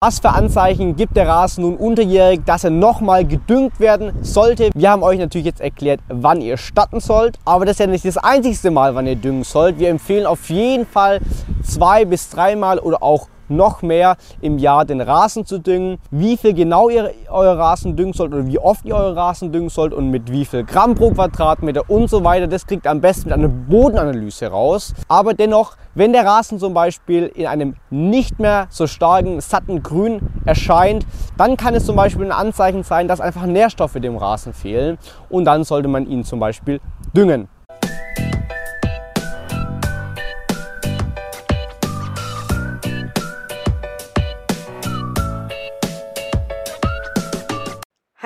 Was für Anzeichen gibt der Rasen nun unterjährig, dass er nochmal gedüngt werden sollte? Wir haben euch natürlich jetzt erklärt, wann ihr starten sollt, aber das ist ja nicht das einzigste Mal, wann ihr düngen sollt. Wir empfehlen auf jeden Fall zwei bis dreimal oder auch noch mehr im Jahr den Rasen zu düngen. Wie viel genau ihr euer Rasen düngen sollt oder wie oft ihr euren Rasen düngen sollt und mit wie viel Gramm pro Quadratmeter und so weiter, das kriegt ihr am besten mit einer Bodenanalyse raus. Aber dennoch, wenn der Rasen zum Beispiel in einem nicht mehr so starken, satten Grün erscheint, dann kann es zum Beispiel ein Anzeichen sein, dass einfach Nährstoffe dem Rasen fehlen und dann sollte man ihn zum Beispiel düngen.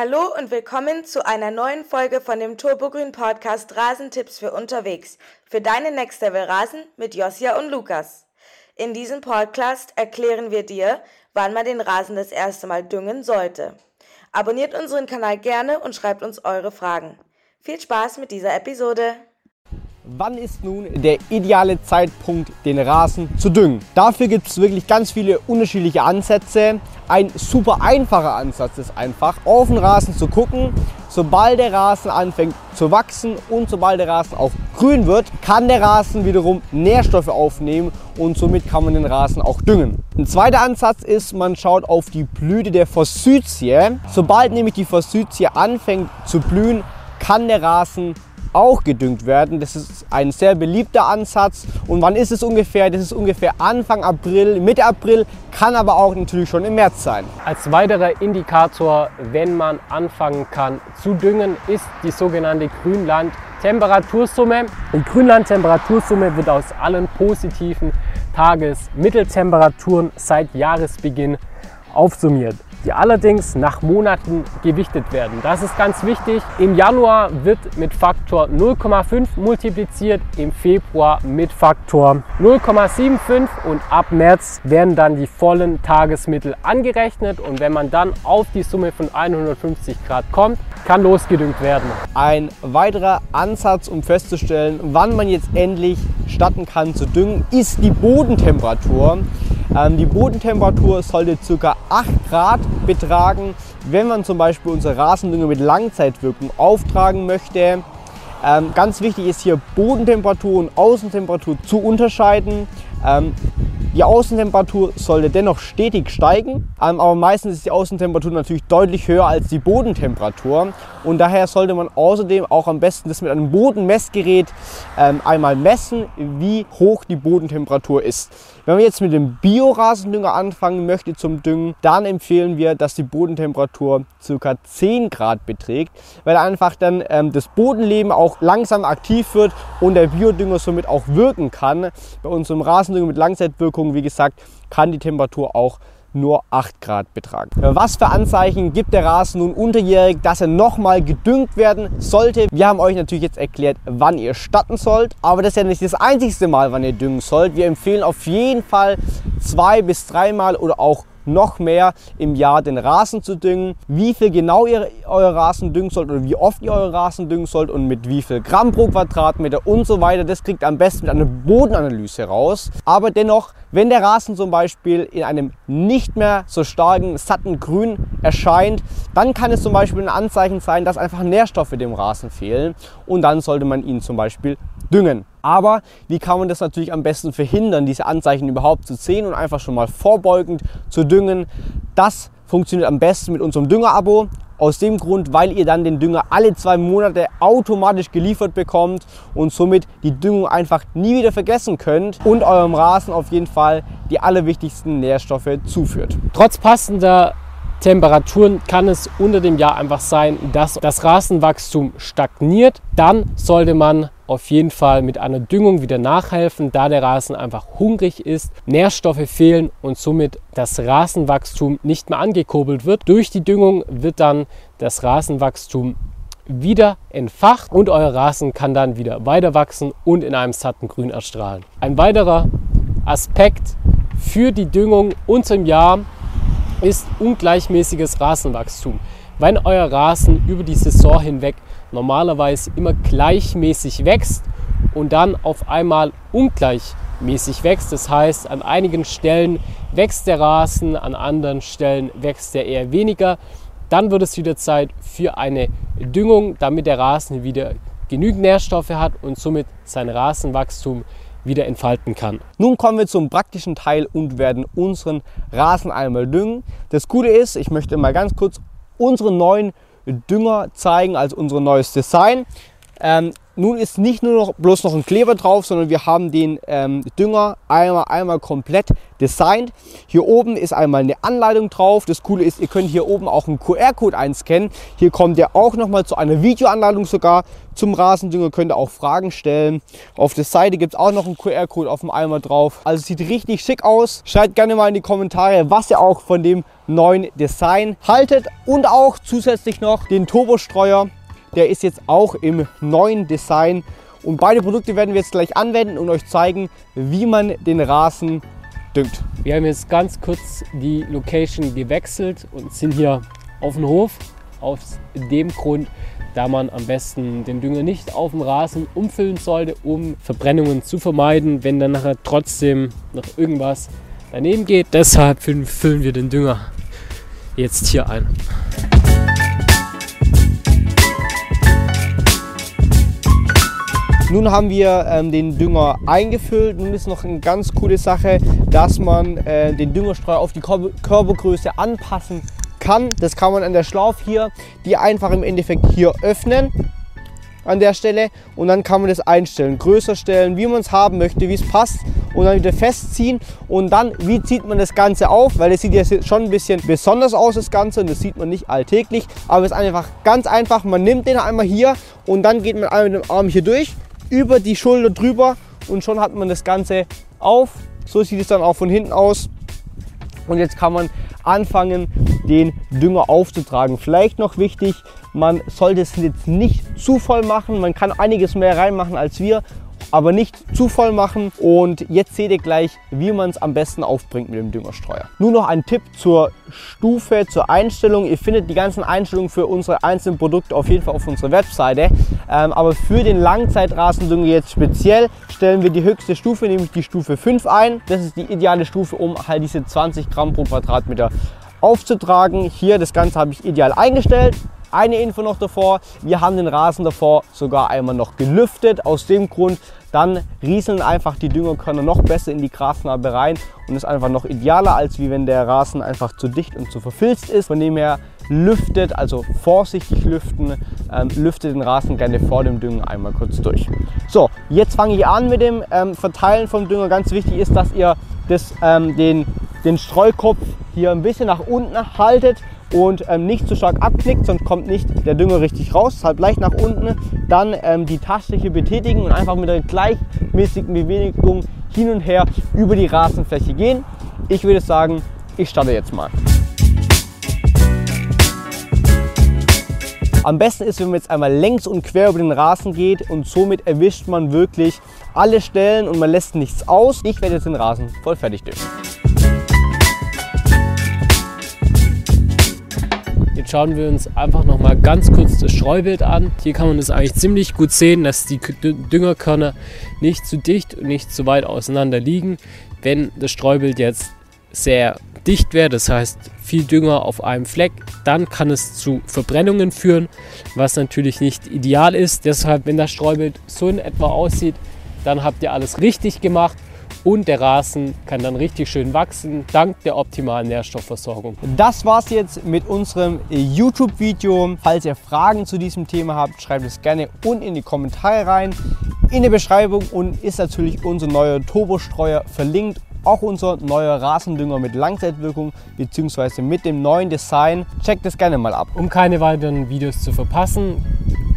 Hallo und willkommen zu einer neuen Folge von dem Turbogrün Podcast Rasentipps für unterwegs für deine Next Level Rasen mit Josia und Lukas. In diesem Podcast erklären wir dir, wann man den Rasen das erste Mal düngen sollte. Abonniert unseren Kanal gerne und schreibt uns eure Fragen. Viel Spaß mit dieser Episode! Wann ist nun der ideale Zeitpunkt, den Rasen zu düngen? Dafür gibt es wirklich ganz viele unterschiedliche Ansätze. Ein super einfacher Ansatz ist einfach, auf den Rasen zu gucken. Sobald der Rasen anfängt zu wachsen und sobald der Rasen auch grün wird, kann der Rasen wiederum Nährstoffe aufnehmen und somit kann man den Rasen auch düngen. Ein zweiter Ansatz ist, man schaut auf die Blüte der Forsythie. Sobald nämlich die Forsythie anfängt zu blühen, kann der Rasen auch gedüngt werden. Das ist ein sehr beliebter Ansatz. Und wann ist es ungefähr? Das ist ungefähr Anfang April, Mitte April, kann aber auch natürlich schon im März sein. Als weiterer Indikator, wenn man anfangen kann zu düngen, ist die sogenannte Grünland-Temperatursumme. Und Grünland-Temperatursumme wird aus allen positiven Tagesmitteltemperaturen seit Jahresbeginn aufsummiert die allerdings nach Monaten gewichtet werden. Das ist ganz wichtig. Im Januar wird mit Faktor 0,5 multipliziert, im Februar mit Faktor 0,75 und ab März werden dann die vollen Tagesmittel angerechnet und wenn man dann auf die Summe von 150 Grad kommt, kann losgedüngt werden. Ein weiterer Ansatz, um festzustellen, wann man jetzt endlich starten kann zu düngen, ist die Bodentemperatur. Ähm, die Bodentemperatur sollte ca. 8 Grad betragen. Wenn man zum Beispiel unsere Rasendünger mit Langzeitwirkung auftragen möchte, ähm, ganz wichtig ist hier Bodentemperatur und Außentemperatur zu unterscheiden. Ähm, die Außentemperatur sollte dennoch stetig steigen, aber meistens ist die Außentemperatur natürlich deutlich höher als die Bodentemperatur und daher sollte man außerdem auch am besten das mit einem Bodenmessgerät einmal messen, wie hoch die Bodentemperatur ist. Wenn man jetzt mit dem Biorasendünger anfangen möchte zum Düngen, dann empfehlen wir, dass die Bodentemperatur ca. 10 Grad beträgt, weil einfach dann ähm, das Bodenleben auch langsam aktiv wird und der Biodünger somit auch wirken kann. Bei unserem Rasendünger mit Langzeitwirkung, wie gesagt, kann die Temperatur auch nur 8 Grad betragen. Was für Anzeichen gibt der Rasen nun unterjährig, dass er nochmal gedüngt werden sollte? Wir haben euch natürlich jetzt erklärt, wann ihr starten sollt, aber das ist ja nicht das einzigste Mal, wann ihr düngen sollt. Wir empfehlen auf jeden Fall zwei bis dreimal oder auch noch mehr im Jahr den Rasen zu düngen. Wie viel genau ihr euer Rasen düngen sollt oder wie oft ihr euren Rasen düngen sollt und mit wie viel Gramm pro Quadratmeter und so weiter, das kriegt ihr am besten mit einer Bodenanalyse raus. Aber dennoch, wenn der Rasen zum Beispiel in einem nicht mehr so starken, satten Grün erscheint, dann kann es zum Beispiel ein Anzeichen sein, dass einfach Nährstoffe dem Rasen fehlen und dann sollte man ihn zum Beispiel düngen. Aber wie kann man das natürlich am besten verhindern, diese Anzeichen überhaupt zu sehen und einfach schon mal vorbeugend zu düngen? Das funktioniert am besten mit unserem Düngerabo. Aus dem Grund, weil ihr dann den Dünger alle zwei Monate automatisch geliefert bekommt und somit die Düngung einfach nie wieder vergessen könnt und eurem Rasen auf jeden Fall die allerwichtigsten Nährstoffe zuführt. Trotz passender Temperaturen kann es unter dem Jahr einfach sein, dass das Rasenwachstum stagniert. Dann sollte man auf jeden Fall mit einer Düngung wieder nachhelfen, da der Rasen einfach hungrig ist, Nährstoffe fehlen und somit das Rasenwachstum nicht mehr angekurbelt wird. Durch die Düngung wird dann das Rasenwachstum wieder entfacht und euer Rasen kann dann wieder weiter wachsen und in einem satten Grün erstrahlen. Ein weiterer Aspekt für die Düngung unterm Jahr ist ungleichmäßiges Rasenwachstum. Wenn euer Rasen über die Saison hinweg normalerweise immer gleichmäßig wächst und dann auf einmal ungleich mäßig wächst. Das heißt, an einigen Stellen wächst der Rasen, an anderen Stellen wächst er eher weniger. Dann wird es wieder Zeit für eine Düngung, damit der Rasen wieder genügend Nährstoffe hat und somit sein Rasenwachstum wieder entfalten kann. Nun kommen wir zum praktischen Teil und werden unseren Rasen einmal düngen. Das Gute ist, ich möchte mal ganz kurz unseren neuen Dünger zeigen, also unser neues Design. Ähm, nun ist nicht nur noch bloß noch ein Kleber drauf, sondern wir haben den ähm, Dünger einmal, einmal komplett designt. Hier oben ist einmal eine Anleitung drauf. Das Coole ist, ihr könnt hier oben auch einen QR-Code einscannen. Hier kommt ihr auch nochmal zu einer Videoanleitung sogar zum Rasendünger. Könnt ihr auch Fragen stellen. Auf der Seite gibt es auch noch einen QR-Code auf dem Eimer drauf. Also sieht richtig schick aus. Schreibt gerne mal in die Kommentare, was ihr auch von dem neuen Design haltet. Und auch zusätzlich noch den Turbostreuer der ist jetzt auch im neuen Design. Und beide Produkte werden wir jetzt gleich anwenden und euch zeigen, wie man den Rasen düngt. Wir haben jetzt ganz kurz die Location gewechselt und sind hier auf dem Hof. Aus dem Grund, da man am besten den Dünger nicht auf dem Rasen umfüllen sollte, um Verbrennungen zu vermeiden, wenn dann nachher trotzdem noch irgendwas daneben geht. Deshalb füllen wir den Dünger jetzt hier ein. Nun haben wir ähm, den Dünger eingefüllt. Nun ist noch eine ganz coole Sache, dass man äh, den Düngerstreuer auf die Körpergröße anpassen kann. Das kann man an der Schlaufe hier, die einfach im Endeffekt hier öffnen an der Stelle. Und dann kann man das einstellen, größer stellen, wie man es haben möchte, wie es passt. Und dann wieder festziehen. Und dann, wie zieht man das Ganze auf, weil es sieht ja schon ein bisschen besonders aus, das Ganze. Und das sieht man nicht alltäglich, aber es ist einfach ganz einfach, man nimmt den einmal hier. Und dann geht man einmal mit dem Arm hier durch, über die Schulter drüber und schon hat man das Ganze auf. So sieht es dann auch von hinten aus. Und jetzt kann man anfangen, den Dünger aufzutragen. Vielleicht noch wichtig, man sollte es jetzt nicht zu voll machen. Man kann einiges mehr reinmachen als wir aber nicht zu voll machen. Und jetzt seht ihr gleich, wie man es am besten aufbringt mit dem Düngerstreuer. Nur noch ein Tipp zur Stufe, zur Einstellung. Ihr findet die ganzen Einstellungen für unsere einzelnen Produkte auf jeden Fall auf unserer Webseite. Ähm, aber für den Langzeitrasendünger jetzt speziell stellen wir die höchste Stufe, nämlich die Stufe 5 ein. Das ist die ideale Stufe, um halt diese 20 Gramm pro Quadratmeter aufzutragen. Hier das Ganze habe ich ideal eingestellt. Eine Info noch davor, wir haben den Rasen davor sogar einmal noch gelüftet. Aus dem Grund, dann rieseln einfach die Düngerkörner noch besser in die Grasnarbe rein und ist einfach noch idealer, als wie wenn der Rasen einfach zu dicht und zu verfilzt ist. Von dem her lüftet, also vorsichtig lüften, ähm, lüftet den Rasen gerne vor dem Düngen einmal kurz durch. So, jetzt fange ich an mit dem ähm, Verteilen vom Dünger. Ganz wichtig ist, dass ihr das, ähm, den, den Streukopf hier ein bisschen nach unten haltet und ähm, nicht zu stark abknickt, sonst kommt nicht der Dünger richtig raus. Deshalb leicht nach unten, dann ähm, die Tasche hier betätigen und einfach mit einer gleichmäßigen Bewegung hin und her über die Rasenfläche gehen. Ich würde sagen, ich starte jetzt mal. Am besten ist, wenn man jetzt einmal längs und quer über den Rasen geht und somit erwischt man wirklich alle Stellen und man lässt nichts aus. Ich werde jetzt den Rasen voll fertig düngen. Schauen wir uns einfach noch mal ganz kurz das Streubild an. Hier kann man es eigentlich ziemlich gut sehen, dass die Düngerkörner nicht zu dicht und nicht zu weit auseinander liegen. Wenn das Streubild jetzt sehr dicht wäre, das heißt viel Dünger auf einem Fleck, dann kann es zu Verbrennungen führen, was natürlich nicht ideal ist. Deshalb, wenn das Streubild so in etwa aussieht, dann habt ihr alles richtig gemacht und der Rasen kann dann richtig schön wachsen, dank der optimalen Nährstoffversorgung. Das war's jetzt mit unserem YouTube-Video. Falls ihr Fragen zu diesem Thema habt, schreibt es gerne unten in die Kommentare rein. In der Beschreibung und ist natürlich unser neuer Turbostreuer verlinkt auch unser neuer Rasendünger mit Langzeitwirkung bzw. mit dem neuen Design. Checkt es gerne mal ab. Um keine weiteren Videos zu verpassen,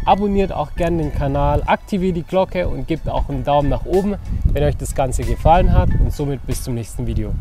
Abonniert auch gerne den Kanal, aktiviert die Glocke und gebt auch einen Daumen nach oben, wenn euch das Ganze gefallen hat. Und somit bis zum nächsten Video.